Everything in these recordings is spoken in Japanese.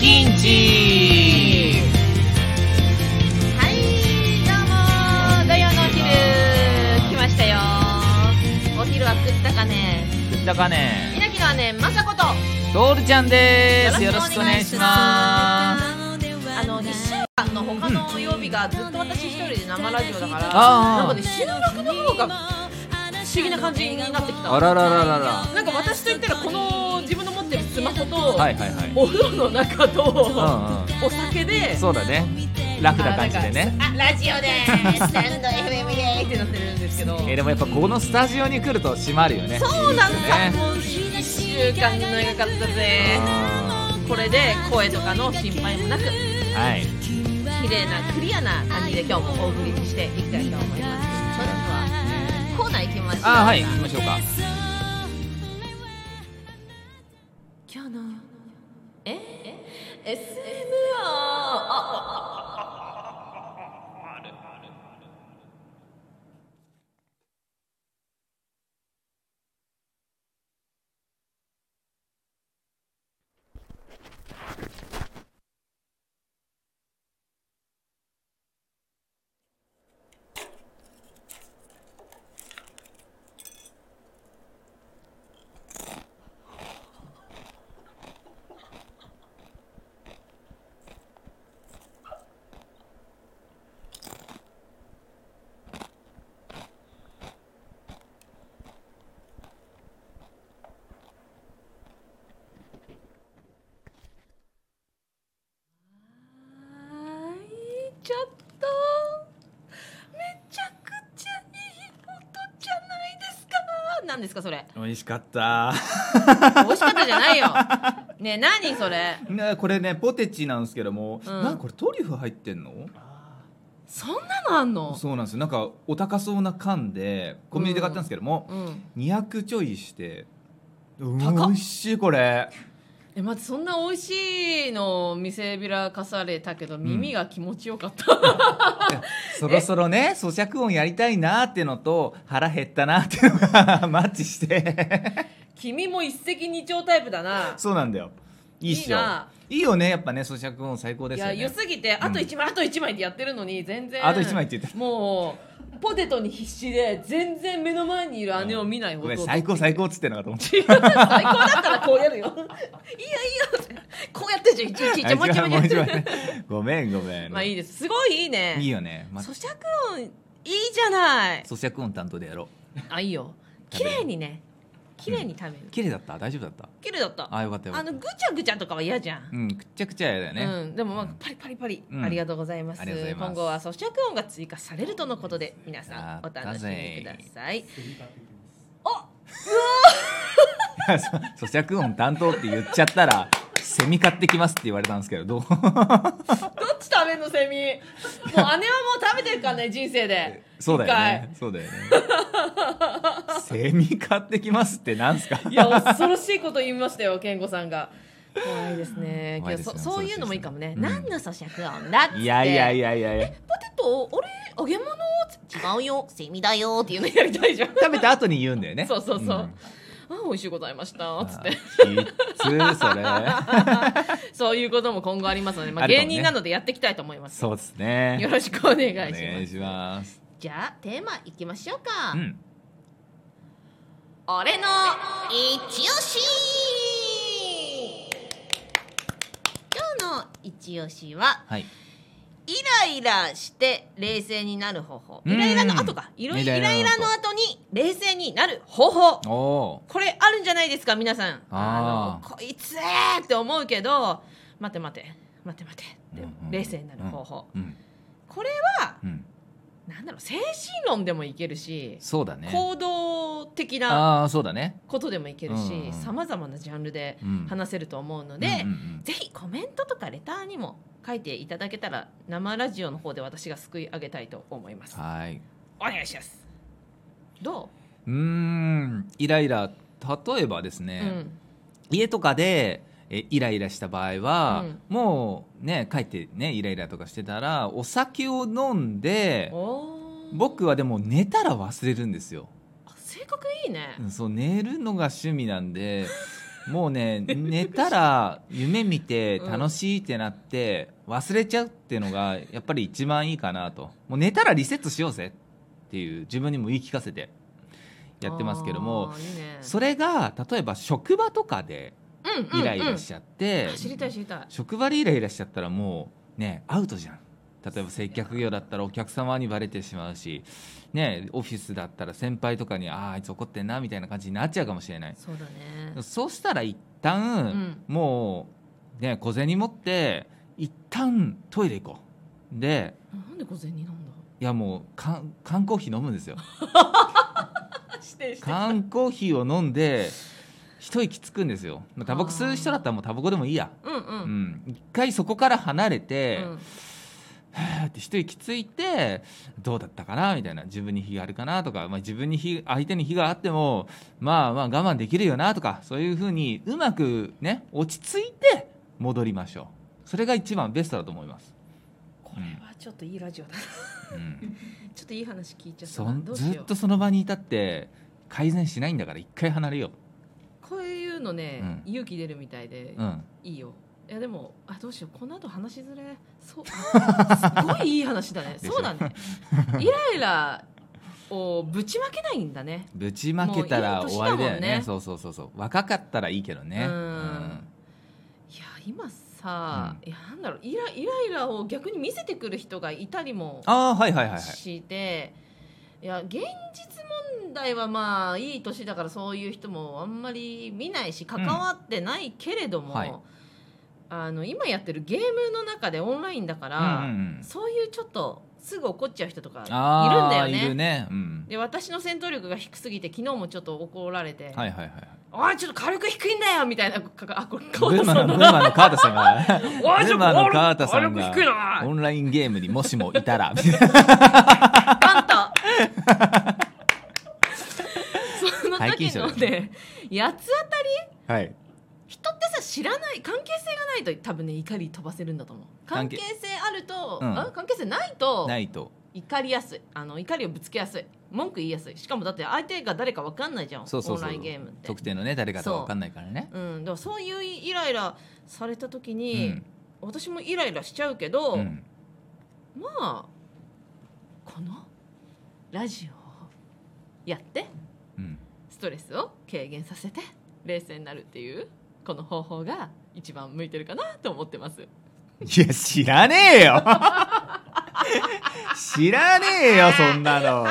キンチはいどうも土曜のお昼来ましたよ。お昼は食ったかね？食ったかね？稲城の姉まさこと。トールちゃんです。よろしくお願いします。あの1週間の他の曜日がずっと私一人で生ラジオだから、あー。なんかね収録の方が不思議な感じになってきた。あららららら。なんか私といったらこのスマホと、はいはいはい。お風呂の中と、うんうん。お酒で。そうだね。楽な感じでね。あラジオでーすスタンド FM でってなってるんですけど。えーでもやっぱこのスタジオに来ると閉まるよね。そうなんだ、ね。もう1週間長かったぜ。あこれで声とかの心配もなく。ーはい。綺麗なクリアな感じで今日もお送りしていきたいと思います。それではコーナー行きましょうあーはい行きましょうか今日のええ SMR あはいちょっとめちゃくちゃいい音じゃないですか何ですかそれ？美味しかった。美味しかったじゃないよ。ねえ何それ？ねこれねポテチなんですけども、うん。なんかこれトリュフ入ってんの？そんなのあんの？そうなんですよ。なんかお高そうな缶でコンビニで買ったんですけども、うん。200ちょいして美味しいこれえ待ってそんな美味しいの見せびらかされたけど耳が気持ちよかった、そろそろね咀嚼音やりたいなっていうのと腹減ったなっていうのが マッチして。君も一石二鳥タイプだな。そうなんだよ。いいっしょいいな。いいよねやっぱね咀嚼音最高でいすよね。や良すぎてあと1枚、あと1枚ってやってるのに全然。あと一枚って言ってもうポテトに必死で全然目の前にいる姉を見ないごめん弟最高最高っつってんのかと思って最高だったらこうやるよ。いいよいいよこうやってんじゃん。いちいちいちあもう一枚違うもう一枚ごめんごめん。まあいいです。すごいいいね。いいよね、ま、咀嚼音いいじゃない。咀嚼音担当でやろう。あいいよ。綺麗にね綺麗に食べる、綺麗だった大丈夫だった綺麗だったあよかったあのぐちゃぐちゃとかは嫌じゃんうんくっちゃくちゃやだよね、うん、でもまあパリパリパリ、うんありがとうございます今後は咀嚼音が追加されるとのことで皆さんお楽しみくださいそ咀嚼音担当って言っちゃったらセミ買ってきますって言われたんですけどどうどっち食べんのセミ。もう姉はもう食べてるからね 人生で。そうだよね。そうだよね。セミ買ってきますってなんすか？いや恐ろしいこと言いましたよ健吾さんが。怖いですね。怖いですね。けどそそういうのもいいかもね、うん。何の咀嚼音だって。いやいやいやいやいや。ポテト俺揚げ物？違うよ。セミだよっていうのやりたいじゃん。食べた後に言うんだよね。そうそうそう、んあ美味しゅうございました。つって。それ。そういうことも今後ありますので、まあ、芸人なのでやっていきたいと思います。そうですね。よろしくお願いしおます。願いします。じゃあ、テーマいきましょうか。うん。俺の一押し。今日の一押しは、はいイライラして冷静になる方法。うん。イライラの後か。イライイライライラの後に冷静になる方法。これあるんじゃないですか皆さん。あー。のこいつーって思うけど待て待て待て待てって冷静になる方法、うん。これはうん。なんだろう精神論でもいけるし、そうだね。行動的なああそうだね。ことでもいけるしさまざまなジャンルでうん。話せると思うので、ぜひコメントとかレターにも書いていただけたら生ラジオの方で私が救い上げたいと思います。はい。お願いします。どう？ーん。イライラ。例えばですう、ね、うん。家とかでえイライラした場合は、うん。もうね帰ってねイライラとかしてたらお酒を飲んで僕はでも寝たら忘れるんですよ、あ性格いいね、うんそう寝るのが趣味なんで もうね 寝たら夢見て楽しいってなって忘れちゃうっていうのがやっぱり一番いいかなと。もう寝たらリセットしようぜ。っていう自分にも言い聞かせてやってますけども。それが例えば職場とかでイライラしちゃって、あ知りたい知りたい。職場でイライラしちゃったらもうねアウトじゃん例えば接客業だったらお客様にバレてしまうし、ね、オフィスだったら先輩とかにあああいつ怒ってんなみたいな感じになっちゃうかもしれない。そうだね。そうしたら一旦、もうね小銭持って一旦トイレ行こう。でなんで小銭なんだ？いやもう缶缶コーヒー飲むんですよ。缶コーヒーを飲んで一息つくんですよ。まあタバコ吸う人だったらもうタバコでもいいや。うんううんん。一回そこから離れて、うんって一息ついてどうだったかな？みたいな。自分に非があるかな？とか、まあ、自分に非相手に非があってもまあまあ我慢できるよな？とか。そういうふうにうまくね落ち着いて戻りましょう。それが一番ベストだと思います、これはちょっといいラジオだな。うん、ちょっといい話聞いちゃったずっとその場にいたって改善しないんだから一回離れよこういうのね、うん。勇気出るみたいでう、うん、いいよいやでもあどうしよう。この後話しづれ。そう。あ すごいいい話だね。そうだね。イライラをぶちまけないんだね。ぶちまけたら終わりだよね。ねそうそうそうそう。若かったらいいけどね。うん。いや今さ、いやなんだろう。イライライラを逆に見せてくる人がいたりもああはいはいはいはい。して、いや現実問題はまあいい年だからそういう人もあんまり見ないし関わってないけれども、はいあの今やってるゲームの中でオンラインだから、うんうんうん。そういうちょっとすぐ怒っちゃう人とかいるんああだよね。いるね、うん、で私の戦闘力が低すぎて昨日もちょっと怒られてはいはいはい「おいちょっと火力低いんだよ」みたいなあこれブーマのブーマの川田さんが。おいちょっと川田さいがなオンラインゲームにもしもいたらみたいな。ガンタ その時のね。八つ当たり？はい人ってさ知らない関係性がないと多分ね怒り飛ばせるんだと思う。関関係係性あると、うん。あ関係性ないとないと。怒りやすい。あの怒りをぶつけやすい。文句言いやすい。しかもだって相手が誰か分かんないじゃん。そうそうそう。オンラインゲームって。特定のね誰かとか分かんないからね。うん、だからそういうイライラされた時うに、ん。私もイライラしちゃうけど、うん。まあこのラジオをやってうん。ストレスを軽減させて冷静になるっていうこの方法が一番向いてるかなと思ってます。いや知らねえよ。知らねえよそんなの。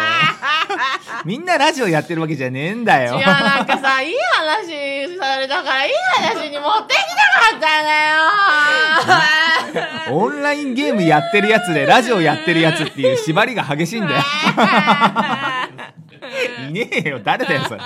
みんなラジオやってるわけじゃねえんだよ。違うなんかさいい話されたからいい話に持ってきたかったんだよ。オンラインゲームやってるやつでラジオやってるやつっていう縛りが激しいんだよ。いねえよ誰だよそれ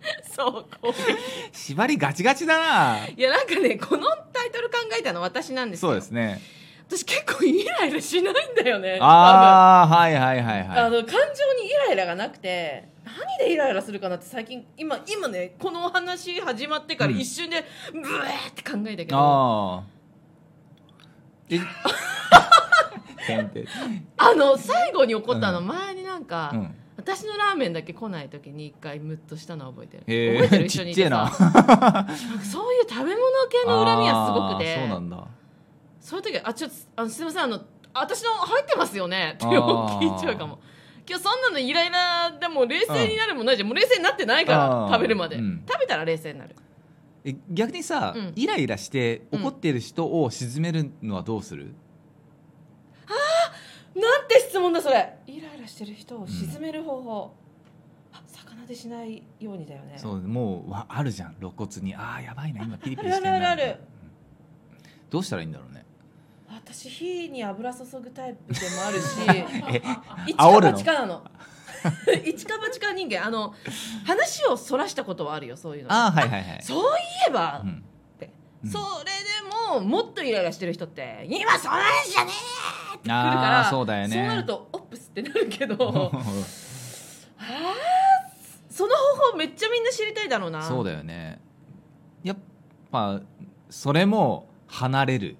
そうこう。縛りガチガチだな。いやなんかねこのタイトル考えたの私なんですよ。そうですね。私結構イライラしないんだよね。ああはいはいはいはい。あの感情にイライラがなくて何でイライラするかなって最近今今ねこのお話始まってからうん。一瞬でブエーって考えたけど、ああえてんてんあの最後に起こったのうん。前になんか、うん私のラーメンだけ来ない時に一回ムッとしたのは覚えてる、へ覚えてる？え一緒にいてさ。そういう食べ物系の恨みはすごくて。そうなんだ。そういう時あちょっとあのすみませんあの私の入ってますよね？って聞いちゃうかも。今日そんなのイライラでも冷静になるもんないじゃん、もう冷静になってないから食べるまで、うん。食べたら冷静になる。え逆にさ、うん。イライラして怒ってる人を鎮めるのはどうする、なんて質問だそれ。イライラしてる人を鎮める方法、あ魚でしないようにだよね。そうもうわあるじゃん。露骨に。ああやばいな。今ピリピリしてるな。あるあるある。うん。どうしたらいいんだろうね。私火に油注ぐタイプでもあるし。え一か八かなの。一か八か人間。あの話をそらしたことはあるよそういうの。ああはいはいはい。そういえば、うん。て。うん。それでももっとイライラしてる人って今その話じゃねえくるあからーそうだよね。そうなるとオップスってなるけど。その方法めっちゃみんな知りたいだろうな。そうだよね。やっぱそれも離れる。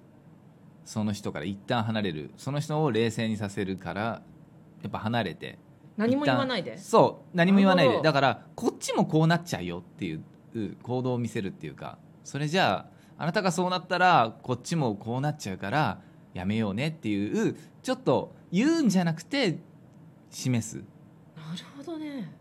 その人から一旦離れる。その人を冷静にさせるからやっぱ離れて。何も言わないで。そう何も言わないで。だからこっちもこうなっちゃうよっていう行動を見せるっていうか。それじゃああなたがそうなったらこっちもこうなっちゃうからやめようねっていうちょっと言うんじゃなくて示す。なるほどね。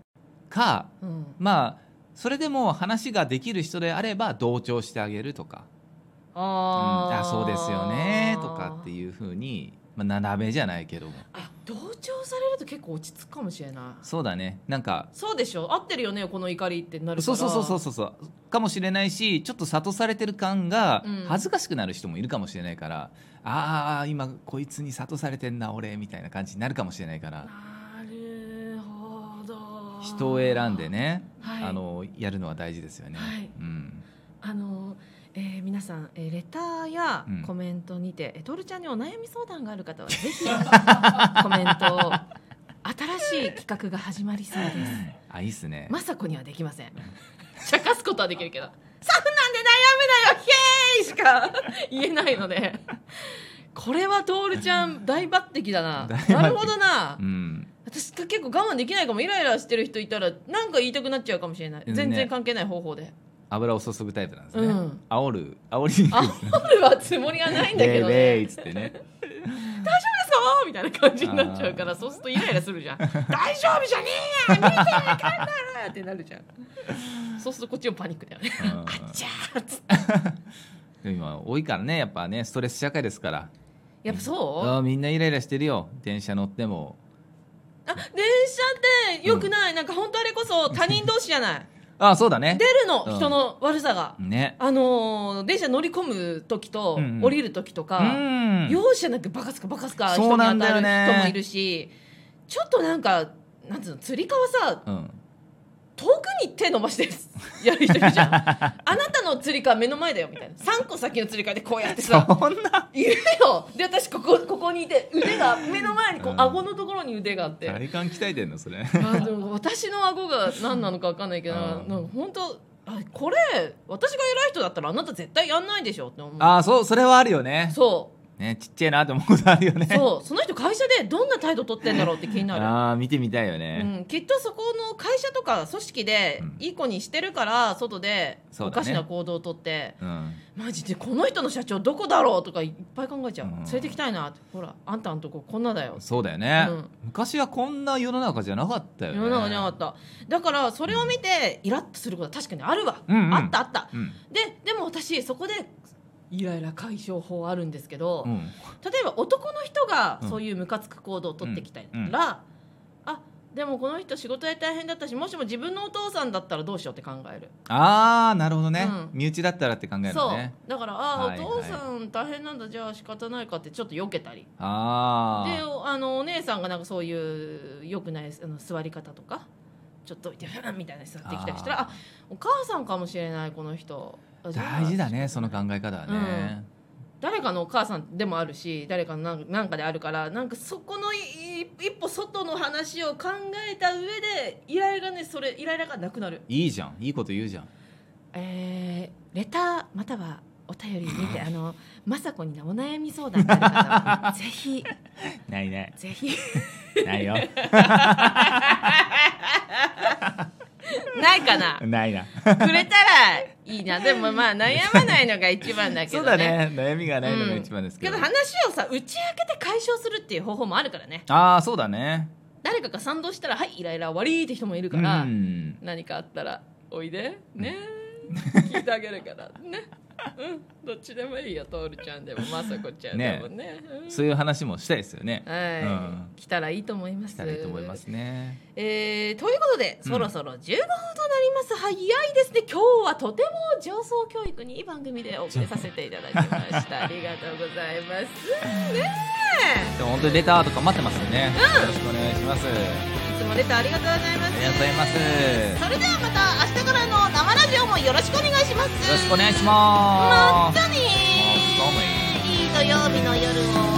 かうん。まあそれでも話ができる人であれば同調してあげるとか「うん、あそうですよね」とかっていうふうに、まあ、斜めじゃないけども。あ同調されると結構落ち着くかもしれない。そうだね。なんかそうでしょ？合ってるよねこの怒りってなるから。そうそうそうそうそう。かもしれないしちょっと諭されてる感がうん。恥ずかしくなる人もいるかもしれないから、ああ今こいつに諭されてんな俺みたいな感じになるかもしれないから。なるほど。人を選んでね、はい。あのやるのは大事ですよね。はい。うん。あの、えー皆さん、えーレターやうん。コメントにて、えートールちゃんにお悩み相談がある方はぜひ コメントを新しい企画が始まりそうです。あいいっすね。まさこにはできません。茶化すことはできるけど「そんなんで悩むなよヒェーイ!」しか言えないので。これはトールちゃん大抜擢だな。なるほどな。うん、私結構我慢できないかもイライラしてる人いたらなんか言いたくなっちゃうかもしれない。ね。全然関係ない方法で、油を注ぐタイプなんですね。うん。煽る煽り。にくあいですね。るはつもりはないんだけどね。っつってね。そうみたいな感じになっちゃうからそうするとイライラするじゃん。大丈夫じゃねえよ見てないかんだろってなるじゃん。そうするとこっちもパニックだよね。うん。あっちゃーっつって 今多いからねやっぱねストレス社会ですから。やっぱそあーみんなイライラしてるよ電車乗っても。うあ電車ってよくない、なんか本当あれこそ他人同士じゃない？あそうだね出。るの、うん人の悪さがね。あのー電車乗り込む時とうんうん降りる時とか、うん。容赦なくバカすかバカすか人そうに当たるなんだよね人もいるしちょっとなんかなんつうの釣り革さうん。遠くに手伸ばしてやる人いるじゃん。あなたの釣り革目の前だよみたいな。3個先の釣り革でこうやってさそんな。いるよ。で私ここここにいて腕が目の前にこう、うん。顎のところに腕があって。体幹鍛えてんのそれ。あでも私の顎が何なのか分かんないけどうん。なんか本当あこれ私が偉い人だったらあなた絶対やんないでしょって思う。あそうそれはあるよね。そねちっちゃいなって思うことあるよね。うそう。その人会社でどんな態度取ってんだろうって気になる。ああ見てみたいよね。うん、きっとそこの会社とか組織でうん。いい子にしてるから外でおかしな行動をとって、うん。マジでこの人の社長どこだろうとかいっぱい考えちゃう、うん。連れてきたいなって。ほらあんたのとここんなだよ。そうだよね、うん。昔はこんな世の中じゃなかったよね。世の中じゃなかった。だからそれを見てイラッとすることは確かにあるわ、うんうん。あったあった。うん。ででも私そこでイライラ解消法あるんですけど、うん。例えば男の人がうん。そういうムカつく行動を取ってきたら、うんうん。あでもこの人仕事で大変だったしもしも自分のお父さんだったらどうしようって考える、ああなるほどね、うん。身内だったらって考えるそう。だからあ、はいはい。お父さん大変なんだじゃあ仕方ないかってちょっと避けたり。あであのお姉さんがなんかそういう良くないあの座り方とかちょっといてみたいな座ってきたりしたらああお母さんかもしれないこの人大事だねその考え方はね。誰かのお母さんでもあるし誰かのなんなんかであるからなんかそこのい一歩外の話を考えた上でイライラねそれイライラがなくなる、いいじゃん。いいこと言うじゃん。えーレターまたはお便り見てあの雅子にお悩み相談がある方は ぜひ。ないねぜひ。ないよ ないかな。ないな。くれたらいいな。でもまあ悩まないのが一番だけどね。そうだね。悩みがないのが一番ですけど。けど話をさ打ち明けて解消するっていう方法もあるからね。ああそうだね。誰かが賛同したらはいイライラ終わりって人もいるうから、ん。何かあったらおいで。ね。聞いてあげるから。ねうんどっちでもいいよトールちゃんでもまさこちゃんでもね。うんそういう話もしたいですよね。はい、うん。来たらいいと思います。したらいいと思いますね。えーということで、うん。そろそろ15分となります。早いですね。今日はとても上層教育にいい番組でお送りさせていただきました。ありがとうございます。ねでも本当にレターとか待ってますよね。よろしくお願いします。もレターありがとうございます。りがとうございます。よそれではまた明日からの生ラジオもよろしくお願いします。ろしくお願いします。またねまたねいい土曜日の夜を